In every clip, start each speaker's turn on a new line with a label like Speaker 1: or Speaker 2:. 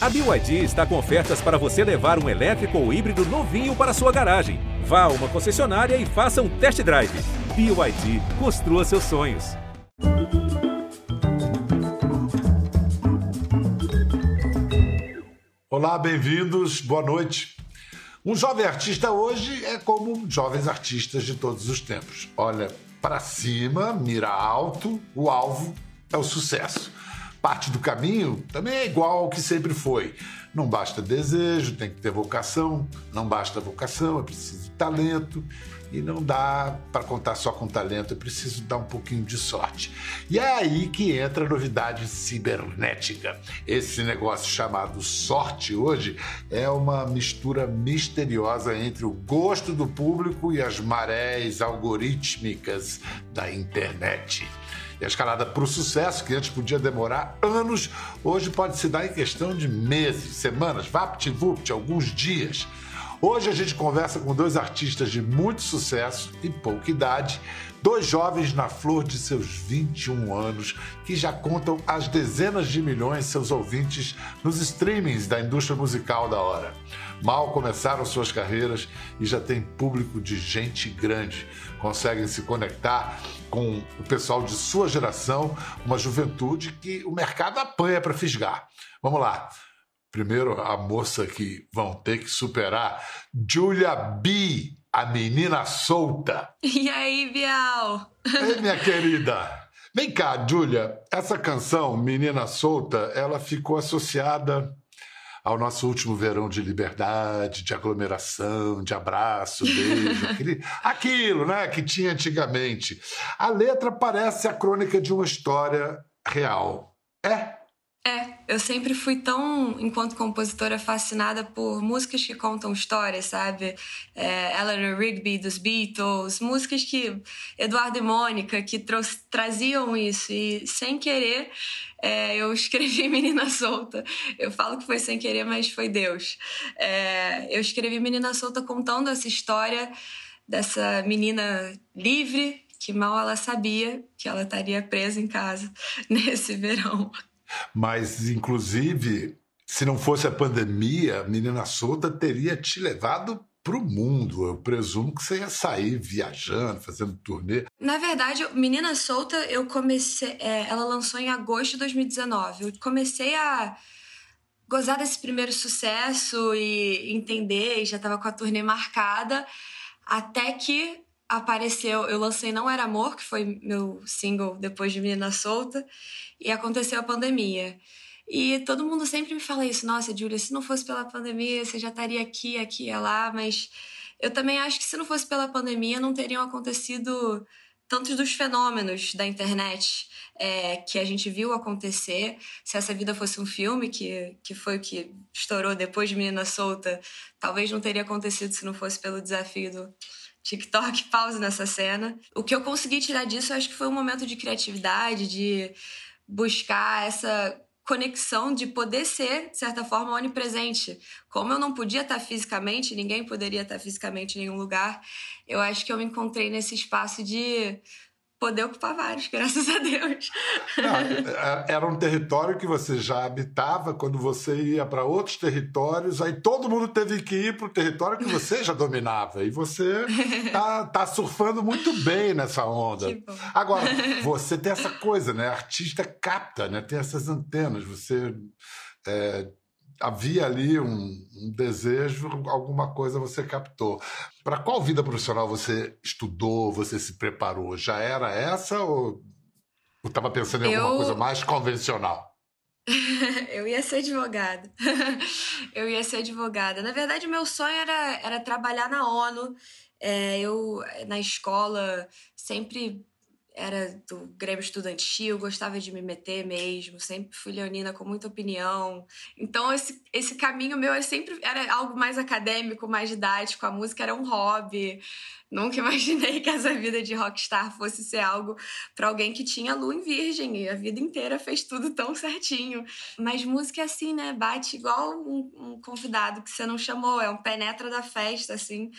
Speaker 1: A BYD está com ofertas para você levar um elétrico ou híbrido novinho para sua garagem. Vá a uma concessionária e faça um test drive. BYD, construa seus sonhos.
Speaker 2: Olá, bem-vindos, boa noite. Um jovem artista hoje é como jovens artistas de todos os tempos. Olha para cima, mira alto, o alvo é o sucesso. Parte do caminho também é igual ao que sempre foi. Não basta desejo, tem que ter vocação. Não basta vocação, é preciso talento. E não dá para contar só com talento, é preciso dar um pouquinho de sorte. E é aí que entra a novidade cibernética. Esse negócio chamado sorte hoje é uma mistura misteriosa entre o gosto do público e as marés algorítmicas da internet. E a escalada para o sucesso, que antes podia demorar anos, hoje pode se dar em questão de meses, semanas, vapt-vupt, alguns dias. Hoje a gente conversa com dois artistas de muito sucesso e pouca idade, dois jovens na flor de seus 21 anos que já contam as dezenas de milhões seus ouvintes nos streamings da indústria musical da hora. Mal começaram suas carreiras e já tem público de gente grande. Conseguem se conectar com o pessoal de sua geração, uma juventude que o mercado apanha para fisgar. Vamos lá. Primeiro, a moça que vão ter que superar, Julia B, a menina solta.
Speaker 3: E aí, Bial?
Speaker 2: Ei, minha querida. Vem cá, Julia. Essa canção, Menina Solta, ela ficou associada ao nosso último verão de liberdade, de aglomeração, de abraço, beijo, aquele, aquilo, né, que tinha antigamente. A letra parece a crônica de uma história real. É
Speaker 3: é, eu sempre fui tão, enquanto compositora, fascinada por músicas que contam histórias, sabe? É, Eleanor Rigby dos Beatles, músicas que Eduardo e Mônica que traziam isso e sem querer é, eu escrevi Menina Solta. Eu falo que foi sem querer, mas foi Deus. É, eu escrevi Menina Solta contando essa história dessa menina livre que mal ela sabia que ela estaria presa em casa nesse verão.
Speaker 2: Mas, inclusive, se não fosse a pandemia, Menina Solta teria te levado para o mundo. Eu presumo que você ia sair viajando, fazendo turnê.
Speaker 3: Na verdade, Menina Solta, eu comecei. É, ela lançou em agosto de 2019. Eu comecei a gozar desse primeiro sucesso e entender, e já estava com a turnê marcada, até que apareceu. Eu lancei Não Era Amor, que foi meu single depois de Menina Solta e aconteceu a pandemia. E todo mundo sempre me fala isso, nossa, Júlia, se não fosse pela pandemia, você já estaria aqui, aqui e lá, mas eu também acho que se não fosse pela pandemia, não teriam acontecido tantos dos fenômenos da internet é, que a gente viu acontecer. Se essa vida fosse um filme, que, que foi o que estourou depois de Menina Solta, talvez não teria acontecido se não fosse pelo desafio do TikTok, pause nessa cena. O que eu consegui tirar disso, acho que foi um momento de criatividade, de buscar essa conexão de poder ser, de certa forma, onipresente. Como eu não podia estar fisicamente, ninguém poderia estar fisicamente em nenhum lugar, eu acho que eu me encontrei nesse espaço de poder ocupar vários, graças a Deus.
Speaker 2: É, é, era um território que você já habitava quando você ia para outros territórios, aí todo mundo teve que ir para o território que você já dominava. E você tá, tá surfando muito bem nessa onda. Agora, você tem essa coisa, né? Artista capta, né? Tem essas antenas. Você é, havia ali um, um, desejo, alguma coisa você captou. Para qual vida profissional você estudou, você se preparou? Já era essa ou estava pensando em alguma coisa mais convencional?
Speaker 3: eu ia ser advogada. eu ia ser advogada. Na verdade, meu sonho era, era trabalhar na ONU. É, eu, na escola, sempre era do Grêmio Estudantil, gostava de me meter mesmo, sempre fui leonina com muita opinião. Então esse, esse caminho meu é sempre era algo mais acadêmico, mais didático, a música era um hobby. Nunca imaginei que essa vida de rockstar fosse ser algo para alguém que tinha lua em virgem e a vida inteira fez tudo tão certinho. Mas música é assim, né? Bate igual um, um convidado que você não chamou, é um penetra da festa, assim.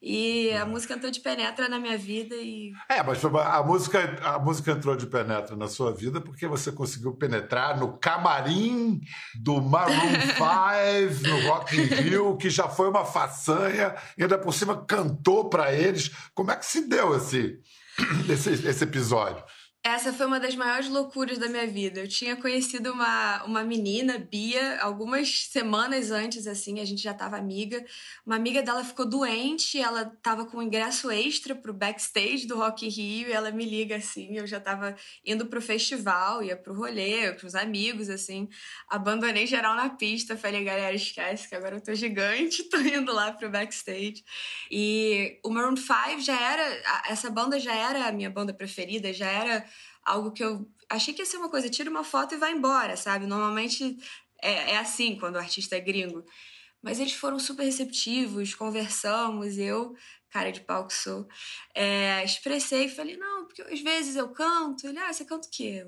Speaker 3: E a música entrou de penetra na minha vida e.
Speaker 2: É, mas a música a música entrou de penetra na sua vida porque você conseguiu penetrar no camarim do Maroon 5 no Rock in Rio, que já foi uma façanha, e ainda por cima cantou para eles. Como é que se deu esse, esse, esse episódio?
Speaker 3: Essa foi uma das maiores loucuras da minha vida. Eu tinha conhecido uma, uma menina, Bia, algumas semanas antes, assim, a gente já tava amiga. Uma amiga dela ficou doente, ela tava com um ingresso extra pro backstage do Rock in Rio, e ela me liga, assim, eu já tava indo pro festival, ia pro rolê, com os amigos, assim. Abandonei geral na pista, falei, galera, esquece que agora eu tô gigante, tô indo lá pro backstage. E o Maroon 5 já era, essa banda já era a minha banda preferida, já era algo que eu achei que ia ser uma coisa, tira uma foto e vai embora, sabe? Normalmente é, é assim quando o artista é gringo. Mas eles foram super receptivos, conversamos, eu, cara de pau que sou, é, expressei e falei, não, porque às vezes eu canto. Ele, ah, você canta o quê?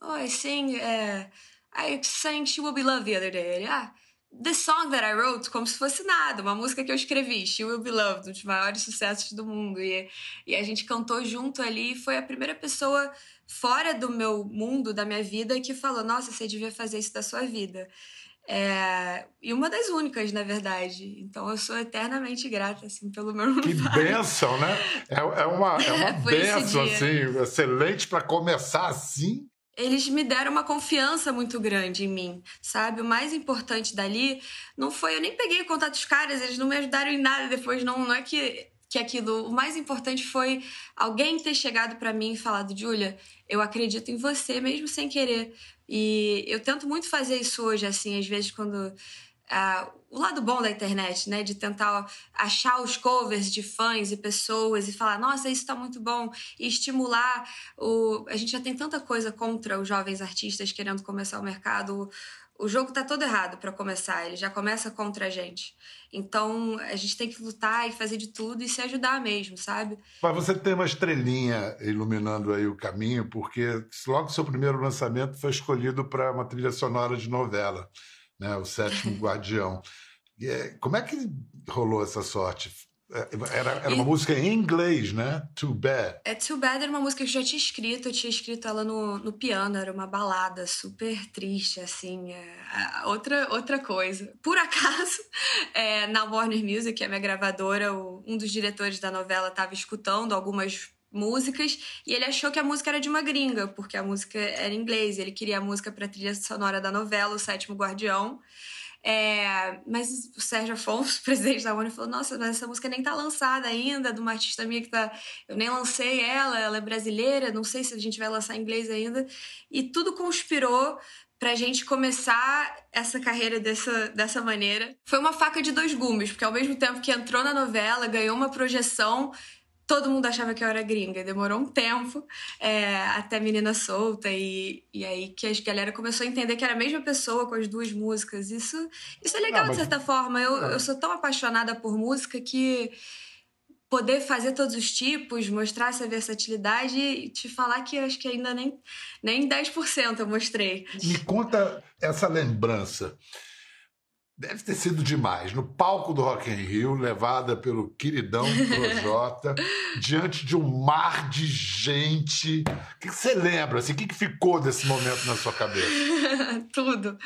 Speaker 3: Oh, I sing, é, I sang She Will Be Loved the other day. Ele, ah, The Song That I Wrote, como se fosse nada, uma música que eu escrevi, She Will Be Loved, um dos maiores sucessos do mundo. E, e a gente cantou junto ali, e foi a primeira pessoa fora do meu mundo, da minha vida, que falou: Nossa, você devia fazer isso da sua vida. É... E uma das únicas, na verdade. Então eu sou eternamente grata, assim, pelo meu
Speaker 2: Que bênção, né? É, é uma, é uma bênção, assim, excelente para começar assim
Speaker 3: eles me deram uma confiança muito grande em mim, sabe? O mais importante dali não foi. Eu nem peguei contato dos caras, eles não me ajudaram em nada depois, não, não é que, que aquilo. O mais importante foi alguém ter chegado para mim e falado: Júlia, eu acredito em você, mesmo sem querer. E eu tento muito fazer isso hoje, assim, às vezes quando Uh, o lado bom da internet, né? De tentar achar os covers de fãs e pessoas e falar, nossa, isso tá muito bom, e estimular o. A gente já tem tanta coisa contra os jovens artistas querendo começar o mercado. O jogo tá todo errado para começar, ele já começa contra a gente. Então a gente tem que lutar e fazer de tudo e se ajudar mesmo, sabe?
Speaker 2: Mas você tem uma estrelinha iluminando aí o caminho, porque logo seu primeiro lançamento foi escolhido para uma trilha sonora de novela né? O Sétimo Guardião. É, como é que rolou essa sorte? É, era, era uma e... música em inglês, né? Too Bad.
Speaker 3: É, Too Bad era uma música que eu já tinha escrito, eu tinha escrito ela no, no piano, era uma balada super triste, assim, é, outra, outra coisa. Por acaso, é, na Warner Music, que é a minha gravadora, o, um dos diretores da novela estava escutando algumas músicas e ele achou que a música era de uma gringa, porque a música era em inglês. Ele queria a música para a trilha sonora da novela O Sétimo Guardião. É, mas o Sérgio Afonso, presidente da ONU, falou: Nossa, mas essa música nem tá lançada ainda, de uma artista minha que tá. Eu nem lancei ela, ela é brasileira, não sei se a gente vai lançar em inglês ainda. E tudo conspirou pra gente começar essa carreira dessa, dessa maneira. Foi uma faca de dois gumes, porque ao mesmo tempo que entrou na novela, ganhou uma projeção todo mundo achava que eu era gringa. Demorou um tempo é, até Menina Solta e, e aí que a galera começou a entender que era a mesma pessoa com as duas músicas. Isso, isso é legal, ah, de certa forma. Eu, eu sou tão apaixonada por música que poder fazer todos os tipos, mostrar essa versatilidade e te falar que eu acho que ainda nem, nem 10% eu mostrei.
Speaker 2: Me conta essa lembrança Deve ter sido demais. No palco do Rock in Rio, levada pelo queridão Projota, diante de um mar de gente. O que você lembra? Assim, o que ficou desse momento na sua cabeça?
Speaker 3: Tudo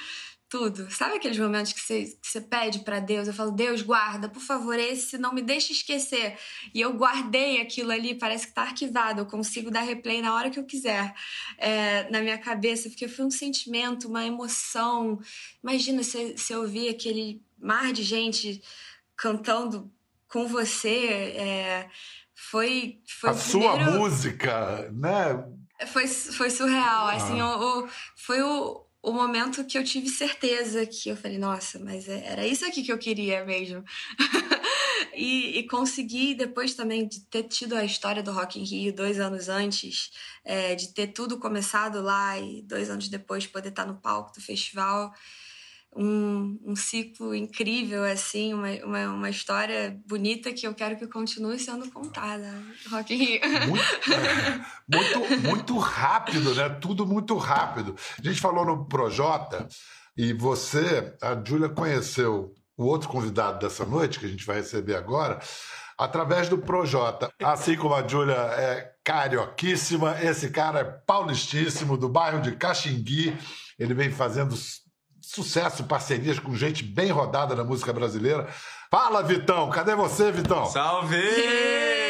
Speaker 3: tudo. Sabe aqueles momentos que você, que você pede para Deus? Eu falo, Deus, guarda, por favor, esse não me deixe esquecer. E eu guardei aquilo ali, parece que tá arquivado, eu consigo dar replay na hora que eu quiser é, na minha cabeça, porque foi um sentimento, uma emoção. Imagina se, se eu ouvir aquele mar de gente cantando com você. É, foi, foi
Speaker 2: a sua música, né?
Speaker 3: Foi, foi surreal, ah. assim, o, o, foi o, o momento que eu tive certeza que eu falei, nossa, mas é, era isso aqui que eu queria mesmo. e, e, consegui, depois também de ter tido a história do Rock in Rio dois anos antes, é, de ter tudo começado lá e dois anos depois poder estar no palco do festival um, um ciclo incrível, assim, uma, uma, uma, história bonita que eu quero que continue sendo contada. Rock in Rio.
Speaker 2: Muito, é, muito, muito rápido, né? Tudo muito rápido. A gente falou no Projota e você, a Júlia, conheceu o outro convidado dessa noite, que a gente vai receber agora, através do Projota. Assim como a Júlia é carioquíssima, esse cara é paulistíssimo, do bairro de Caxingui. Ele vem fazendo sucesso, parcerias com gente bem rodada na música brasileira. Fala, Vitão! Cadê você, Vitão?
Speaker 4: Salve!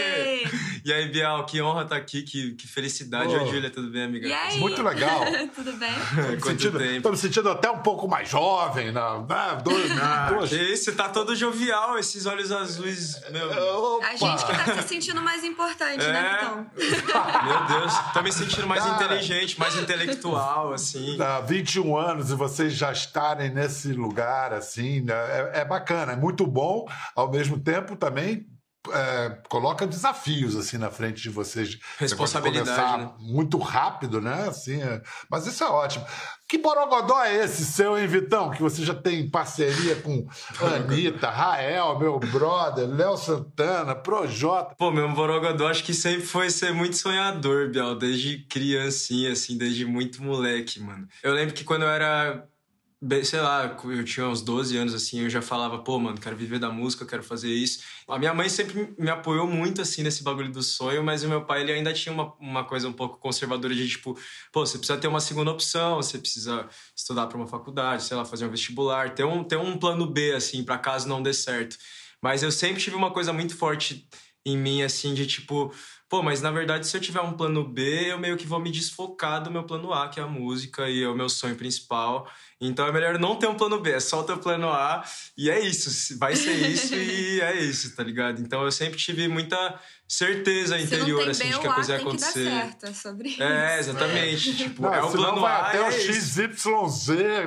Speaker 4: E aí, Bial, que honra estar tá aqui, que, que felicidade. Oi, Júlia, tudo bem, amiga?
Speaker 3: E aí?
Speaker 2: Muito legal.
Speaker 3: tudo bem?
Speaker 2: Tô me, sentindo, tô me sentindo até um pouco mais jovem, né? né? Dois,
Speaker 4: ah, duas... Esse tá todo jovial, esses olhos azuis, meu.
Speaker 3: Opa. A gente que tá se sentindo mais importante, né, é... né, Vitão?
Speaker 4: Meu Deus, tô me sentindo mais Cara, inteligente, mais intelectual, assim.
Speaker 2: Há 21 anos e vocês já estarem nesse lugar, assim, né? é, é bacana, é muito bom, ao mesmo tempo também é, coloca desafios assim na frente de vocês.
Speaker 4: Responsabilidade. Né?
Speaker 2: Muito rápido, né? Assim, é... Mas isso é ótimo. Que borogodó é esse seu, hein, Vitão? Que você já tem parceria com Anitta, Rael, meu brother, Léo Santana, Projota.
Speaker 4: Pô, meu borogodó acho que sempre foi ser muito sonhador, Biel, desde criancinha, assim, desde muito moleque, mano. Eu lembro que quando eu era sei lá, eu tinha uns 12 anos assim, eu já falava, pô, mano, quero viver da música, quero fazer isso. A minha mãe sempre me apoiou muito assim nesse bagulho do sonho, mas o meu pai ele ainda tinha uma, uma coisa um pouco conservadora de tipo, pô, você precisa ter uma segunda opção, você precisa estudar para uma faculdade, sei lá, fazer um vestibular, ter um, ter um plano B assim, para caso não dê certo. Mas eu sempre tive uma coisa muito forte em mim assim de tipo, pô, mas na verdade se eu tiver um plano B, eu meio que vou me desfocar do meu plano A, que é a música e é o meu sonho principal. Então é melhor não ter um plano B, é só o teu plano A e é isso, vai ser isso e é isso, tá ligado? Então eu sempre tive muita certeza interior assim, de que a coisa ia acontecer. Que dar certo,
Speaker 3: é sobre isso.
Speaker 4: É, exatamente. Tipo, não, é o plano
Speaker 2: vai
Speaker 4: A.
Speaker 2: Até
Speaker 4: é
Speaker 2: o XYZ,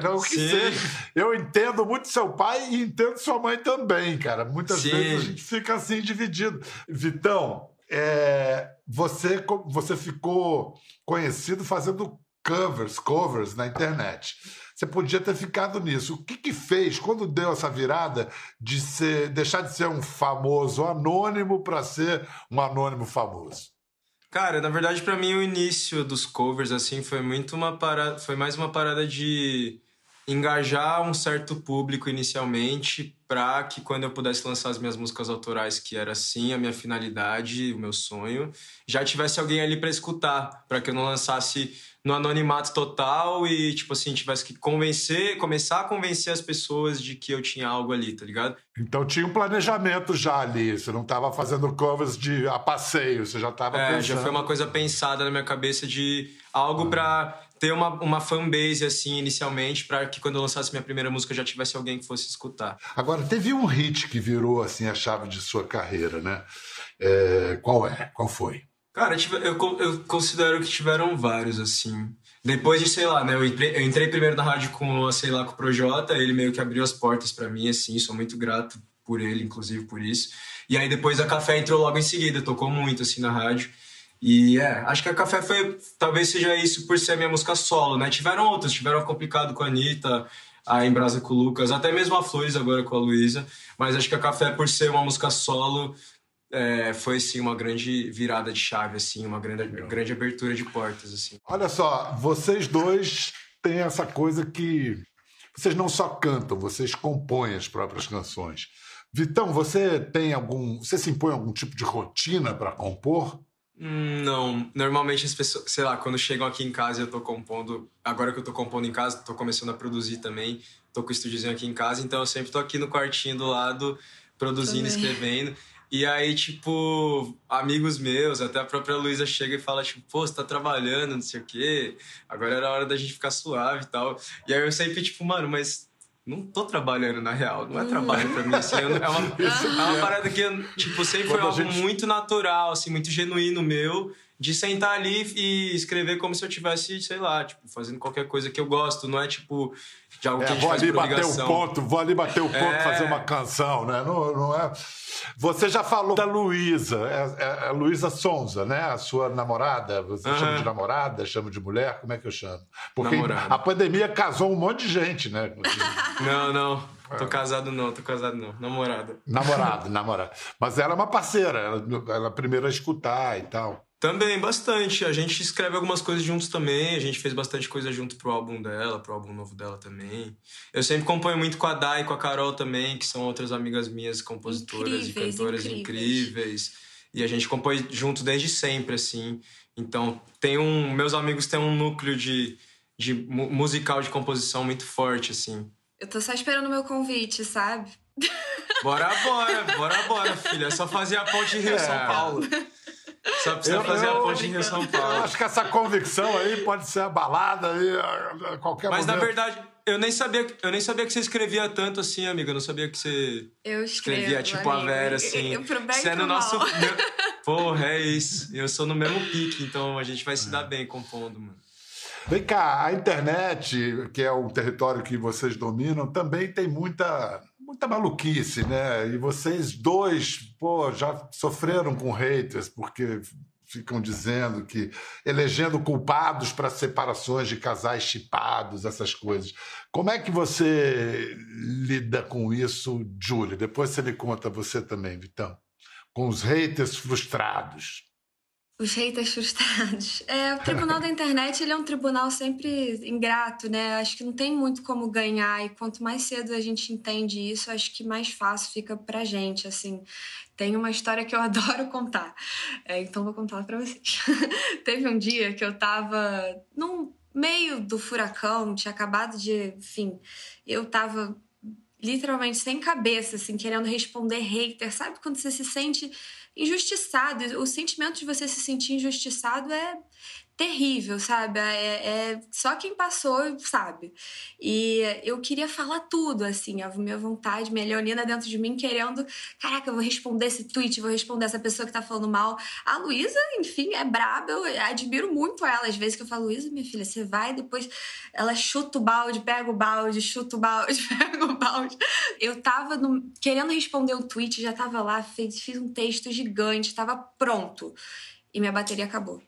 Speaker 2: não, o que Sim. seja. Eu entendo muito seu pai e entendo sua mãe também, cara. Muitas Sim. vezes a gente fica assim dividido. Vitão, é, você, você ficou conhecido fazendo covers, covers na internet. Você podia ter ficado nisso. O que, que fez quando deu essa virada de ser, deixar de ser um famoso anônimo para ser um anônimo famoso?
Speaker 4: Cara, na verdade, para mim o início dos covers assim foi muito uma parada, foi mais uma parada de engajar um certo público inicialmente para que quando eu pudesse lançar as minhas músicas autorais, que era assim a minha finalidade, o meu sonho, já tivesse alguém ali para escutar, para que eu não lançasse no anonimato total e tipo assim, tivesse que convencer, começar a convencer as pessoas de que eu tinha algo ali, tá ligado?
Speaker 2: Então tinha um planejamento já ali, você não tava fazendo covers de a passeio, você já tava é,
Speaker 4: pensando... já foi uma coisa pensada na minha cabeça de algo para ter uma, uma fanbase, assim, inicialmente, para que quando eu lançasse minha primeira música já tivesse alguém que fosse escutar.
Speaker 2: Agora, teve um hit que virou, assim, a chave de sua carreira, né? É, qual é? Qual foi?
Speaker 4: Cara, eu, eu considero que tiveram vários, assim. Depois de, sei lá, né? Eu entrei, eu entrei primeiro na rádio com, sei lá, com o Projota, ele meio que abriu as portas para mim, assim, sou muito grato por ele, inclusive, por isso. E aí depois a Café entrou logo em seguida, tocou muito, assim, na rádio. E é, acho que a Café foi. Talvez seja isso por ser a minha música solo, né? Tiveram outras, tiveram Complicado com a Anitta, a Embrasa com o Lucas, até mesmo a Flores agora com a Luísa. Mas acho que a Café, por ser uma música solo, é, foi sim uma grande virada de chave, assim, uma grande, grande abertura de portas. assim.
Speaker 2: Olha só, vocês dois têm essa coisa que. Vocês não só cantam, vocês compõem as próprias canções. Vitão, você tem algum. Você se impõe algum tipo de rotina para compor?
Speaker 4: Não, normalmente as pessoas, sei lá, quando chegam aqui em casa eu tô compondo, agora que eu tô compondo em casa, tô começando a produzir também, tô com o estúdiozinho aqui em casa, então eu sempre tô aqui no quartinho do lado, produzindo, também. escrevendo. E aí, tipo, amigos meus, até a própria Luísa chega e fala, tipo, pô, você tá trabalhando, não sei o quê, agora era a hora da gente ficar suave e tal. E aí eu sempre, tipo, mano, mas não tô trabalhando na real, não é trabalho pra mim, assim, é uma, é uma parada que, tipo, sempre foi algo gente... muito natural, assim, muito genuíno meu, de sentar ali e escrever como se eu tivesse, sei lá, tipo, fazendo qualquer coisa que eu gosto, não é tipo de algo é, que a gente
Speaker 2: vou ali
Speaker 4: bater
Speaker 2: o ponto, vou ali bater o ponto, é... fazer uma canção, né? Não, não é. Você já falou da Luísa, é, é, é Luísa Sonza, né? A sua namorada, você uhum. chama de namorada, chama de mulher, como é que eu chamo? Porque namorada. a pandemia casou um monte de gente, né?
Speaker 4: não, não. Tô casado não, tô casado não. Namorada.
Speaker 2: Namorado, namorada. Mas ela é uma parceira, ela, ela é a primeira a escutar e tal.
Speaker 4: Também, bastante. A gente escreve algumas coisas juntos também. A gente fez bastante coisa junto pro álbum dela, pro álbum novo dela também. Eu sempre componho muito com a Dai e com a Carol também, que são outras amigas minhas, compositoras incríveis, e cantoras incríveis. incríveis. E a gente compõe junto desde sempre, assim. Então, tem um. Meus amigos têm um núcleo de, de musical de composição muito forte, assim.
Speaker 3: Eu tô só esperando o meu convite, sabe?
Speaker 4: Bora, bora, bora, bora, filha. É só fazer a ponte Rio-São é. Paulo. Só precisa eu, fazer eu, a ponte Rio São Paulo.
Speaker 2: Eu acho que essa convicção aí pode ser abalada aí a qualquer
Speaker 4: Mas,
Speaker 2: momento. Mas
Speaker 4: na verdade, eu nem sabia, eu nem sabia que você escrevia tanto assim, amiga. Eu não sabia que você
Speaker 3: eu escrevo,
Speaker 4: escrevia tipo amigo. a Vera assim.
Speaker 3: Eu, eu, você
Speaker 4: é no nosso meu... Porra, é isso. Eu sou no mesmo pique, então a gente vai se dar bem compondo, mano.
Speaker 2: Vem cá, a internet, que é o território que vocês dominam, também tem muita muita maluquice, né? E vocês dois, pô, já sofreram com haters porque ficam dizendo que elegendo culpados para separações de casais chipados, essas coisas. Como é que você lida com isso, Júlia? Depois você me conta você também, Vitão. Com os haters frustrados.
Speaker 3: Os haters frustrados. É, o tribunal da internet ele é um tribunal sempre ingrato, né? Acho que não tem muito como ganhar e quanto mais cedo a gente entende isso, acho que mais fácil fica pra gente, assim. Tem uma história que eu adoro contar, é, então vou contar para vocês. Teve um dia que eu tava no meio do furacão, tinha acabado de, enfim, eu tava literalmente sem cabeça, assim, querendo responder hater. Sabe quando você se sente injustiçado? O sentimento de você se sentir injustiçado é terrível, sabe? É, é, só quem passou sabe. E eu queria falar tudo, assim, a minha vontade, minha leonina dentro de mim querendo, caraca, eu vou responder esse tweet, vou responder essa pessoa que tá falando mal. A Luísa, enfim, é braba, eu admiro muito ela. Às vezes que eu falo, Luísa, minha filha, você vai, depois ela chuta o balde, pega o balde, chuta o balde, pega o balde. Eu tava no, querendo responder um tweet, já tava lá, fiz, fiz um texto gigante, tava pronto. E minha bateria acabou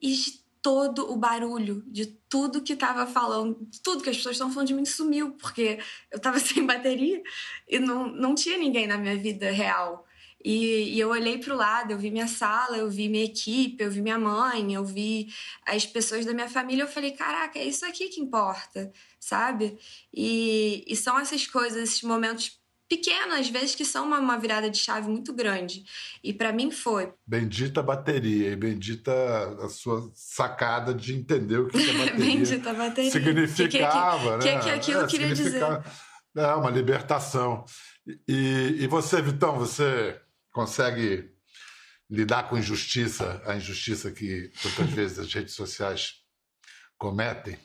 Speaker 3: e de todo o barulho, de tudo que tava falando, de tudo que as pessoas estão falando de mim sumiu, porque eu tava sem bateria e não, não tinha ninguém na minha vida real. E, e eu olhei para o lado, eu vi minha sala, eu vi minha equipe, eu vi minha mãe, eu vi as pessoas da minha família. Eu falei, caraca, é isso aqui que importa, sabe? E, e são essas coisas, esses momentos pequenas, às vezes, que são uma, uma virada de chave muito grande. E para mim foi.
Speaker 2: Bendita bateria e bendita a sua sacada de entender o que, que a bateria,
Speaker 3: bendita bateria.
Speaker 2: significava,
Speaker 3: que, que, né? O que, que aquilo é, queria dizer.
Speaker 2: É, uma libertação. E, e você, Vitão, você consegue lidar com injustiça, a injustiça que tantas vezes as redes sociais cometem?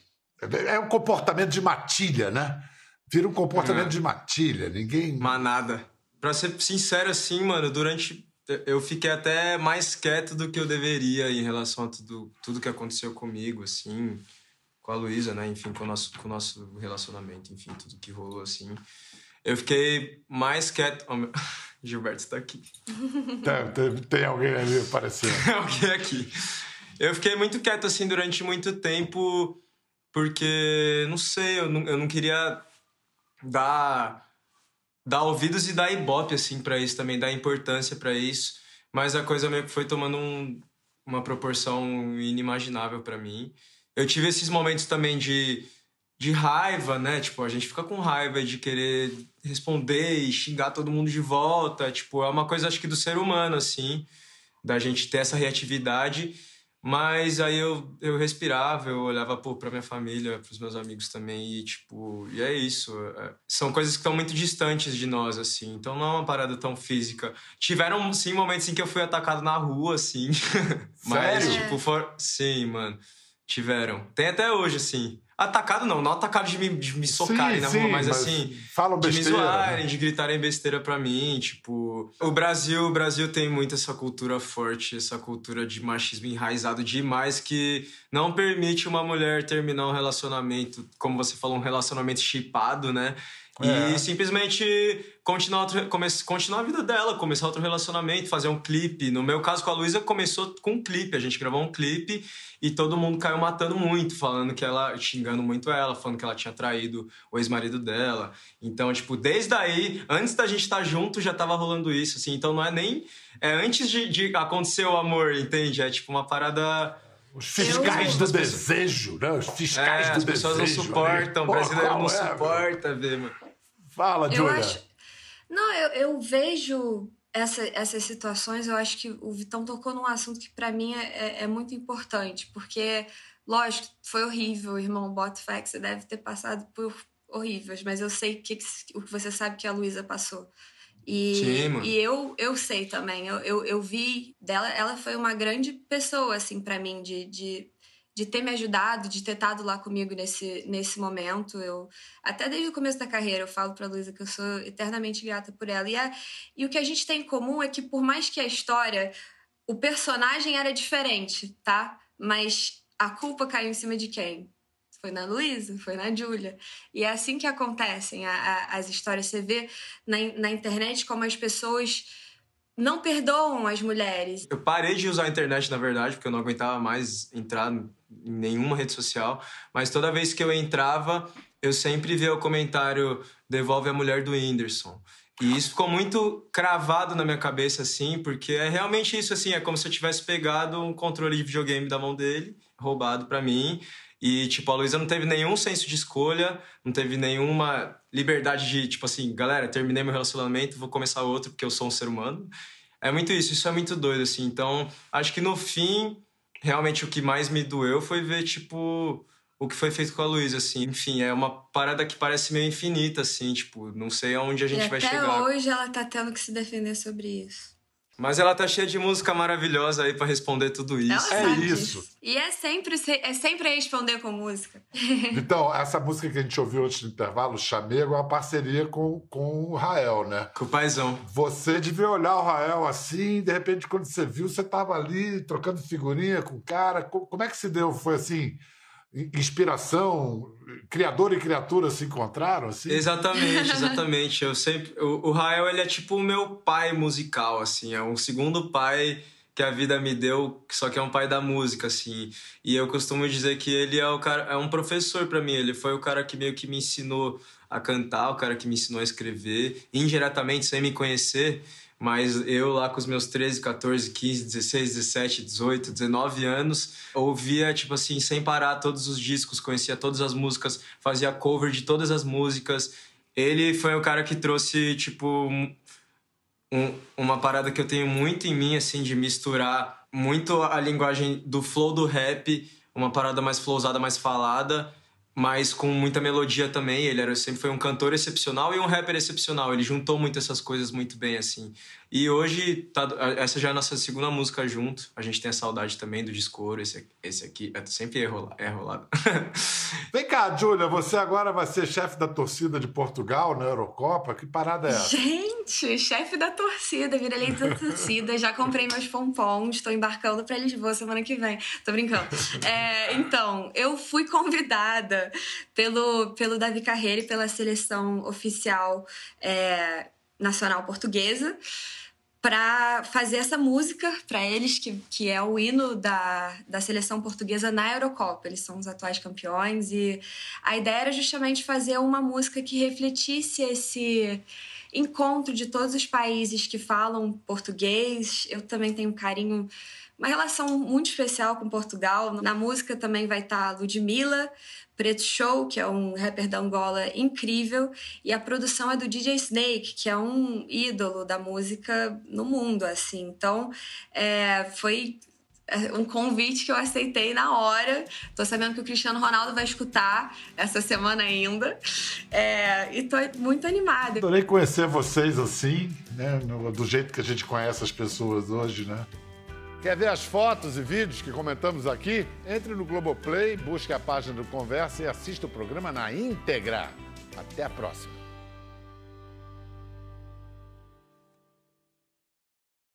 Speaker 2: É um comportamento de matilha, né? Vira um comportamento é. de matilha, ninguém.
Speaker 4: Manada. Pra ser sincero, assim, mano, durante. Eu fiquei até mais quieto do que eu deveria em relação a tudo, tudo que aconteceu comigo, assim, com a Luísa, né? Enfim, com o, nosso, com o nosso relacionamento, enfim, tudo que rolou, assim. Eu fiquei mais quieto. Oh, meu... Gilberto tá aqui.
Speaker 2: Tem, tem, tem alguém ali aparecendo.
Speaker 4: Tem alguém aqui. Eu fiquei muito quieto, assim, durante muito tempo, porque, não sei, eu não, eu não queria dar, dar ouvidos e dar ibope, assim, para isso também, dar importância para isso. Mas a coisa meio que foi tomando um, uma proporção inimaginável para mim. Eu tive esses momentos também de, de raiva, né? Tipo, a gente fica com raiva de querer responder e xingar todo mundo de volta. Tipo, é uma coisa, acho que, do ser humano, assim, da gente ter essa reatividade. Mas aí eu, eu respirava, eu olhava pô, pra minha família, pros meus amigos também, e tipo, e é isso. É, são coisas que estão muito distantes de nós, assim, então não é uma parada tão física. Tiveram, sim, momentos em que eu fui atacado na rua, assim. Mas, tipo, for... sim, mano. Tiveram. Tem até hoje, assim. Atacado não, não atacado de me, de me socarem sim, na rua, sim, mas, mas assim.
Speaker 2: Falam besteira.
Speaker 4: De me zoarem, de gritarem besteira pra mim. Tipo, o Brasil, o Brasil tem muito essa cultura forte, essa cultura de machismo enraizado demais que não permite uma mulher terminar um relacionamento, como você falou, um relacionamento chipado, né? É. E simplesmente continuar, outro, continuar a vida dela, começar outro relacionamento, fazer um clipe. No meu caso com a Luísa, começou com um clipe. A gente gravou um clipe e todo mundo caiu matando muito, falando que ela, xingando muito ela, falando que ela tinha traído o ex-marido dela. Então, tipo, desde aí, antes da gente estar junto, já tava rolando isso, assim. Então não é nem. É antes de, de acontecer o amor, entende? É tipo uma parada
Speaker 2: os fiscais do desejo, né? Os fiscais é, do
Speaker 4: as pessoas
Speaker 2: desejo.
Speaker 4: não suportam, o brasileiro não é, suporta ver, mano.
Speaker 2: Fala, Julia. Acho...
Speaker 3: Não, eu, eu vejo essa, essas situações, eu acho que o Vitão tocou num assunto que para mim é, é, é, muito importante, porque, lógico, foi horrível, irmão, bota fé você deve ter passado por horríveis, mas eu sei que, o que você sabe que a Luísa passou. E, Sim, e eu, eu sei também, eu, eu, eu, vi dela, ela foi uma grande pessoa, assim, para mim, de, de, de ter me ajudado, de ter estado lá comigo nesse, nesse momento. Eu, até desde o começo da carreira, eu falo pra Luísa que eu sou eternamente grata por ela. E, é, e o que a gente tem em comum é que, por mais que a história, o personagem era diferente, tá? Mas a culpa caiu em cima de quem? foi na Luísa, foi na Júlia. E é assim que acontecem a, a, as histórias. Você vê na, na internet como as pessoas não perdoam as mulheres.
Speaker 4: Eu parei de usar a internet, na verdade, porque eu não aguentava mais entrar em nenhuma rede social. Mas toda vez que eu entrava, eu sempre via o comentário devolve a mulher do Whindersson. E isso ficou muito cravado na minha cabeça, assim, porque é realmente isso, assim, é como se eu tivesse pegado um controle de videogame da mão dele, roubado para mim, e, tipo, a Luísa não teve nenhum senso de escolha, não teve nenhuma liberdade de, tipo assim, galera, terminei meu relacionamento, vou começar outro porque eu sou um ser humano. É muito isso, isso é muito doido, assim. Então, acho que no fim, realmente o que mais me doeu foi ver, tipo, o que foi feito com a Luísa, assim. Enfim, é uma parada que parece meio infinita, assim, tipo, não sei aonde a gente
Speaker 3: e
Speaker 4: vai chegar.
Speaker 3: Até hoje ela tá tendo que se defender sobre isso.
Speaker 4: Mas ela tá cheia de música maravilhosa aí para responder tudo isso.
Speaker 2: Ela é isso.
Speaker 3: E é sempre, é sempre responder com música.
Speaker 2: Então, essa música que a gente ouviu antes do intervalo, Chamego, é uma parceria com, com o Rael, né?
Speaker 4: Com o paizão.
Speaker 2: Você devia olhar o Rael assim, de repente, quando você viu, você tava ali trocando figurinha com o cara. Como é que se deu? Foi assim inspiração, criador e criatura se encontraram, assim?
Speaker 4: Exatamente, exatamente. Eu sempre, o, o Rael ele é tipo o meu pai musical, assim, é um segundo pai que a vida me deu, só que é um pai da música, assim. E eu costumo dizer que ele é o cara, é um professor para mim. Ele foi o cara que meio que me ensinou a cantar, o cara que me ensinou a escrever, indiretamente sem me conhecer. Mas eu lá com os meus 13, 14, 15, 16, 17, 18, 19 anos, ouvia, tipo assim, sem parar todos os discos, conhecia todas as músicas, fazia cover de todas as músicas. Ele foi o cara que trouxe, tipo, um, uma parada que eu tenho muito em mim, assim, de misturar muito a linguagem do flow do rap, uma parada mais flowzada, mais falada, mas com muita melodia também. Ele era, sempre foi um cantor excepcional e um rapper excepcional. Ele juntou muito essas coisas muito bem, assim. E hoje, tá, essa já é a nossa segunda música junto. A gente tem a saudade também do Discoro. Esse, esse aqui é, sempre é rolado. É rolado.
Speaker 2: Vem cá, Júlia, você agora vai ser chefe da torcida de Portugal na Eurocopa. Que parada é essa?
Speaker 3: Gente, chefe da torcida. Virei líder da torcida. Já comprei meus pompons. Estou embarcando para Lisboa semana que vem. Tô brincando. É, então, eu fui convidada pelo, pelo Davi Carreira e pela seleção oficial é, nacional portuguesa para fazer essa música para eles, que, que é o hino da, da seleção portuguesa na Eurocopa. Eles são os atuais campeões e a ideia era justamente fazer uma música que refletisse esse encontro de todos os países que falam português. Eu também tenho um carinho, uma relação muito especial com Portugal. Na música também vai estar Ludmilla, Preto Show, que é um rapper da Angola incrível, e a produção é do DJ Snake, que é um ídolo da música no mundo, assim. Então, é, foi um convite que eu aceitei na hora. Tô sabendo que o Cristiano Ronaldo vai escutar essa semana ainda. É, e tô muito animada.
Speaker 2: Adorei conhecer vocês assim, né? Do jeito que a gente conhece as pessoas hoje, né? Quer ver as fotos e vídeos que comentamos aqui? Entre no Globoplay, busque a página do Conversa e assista o programa na íntegra. Até a próxima.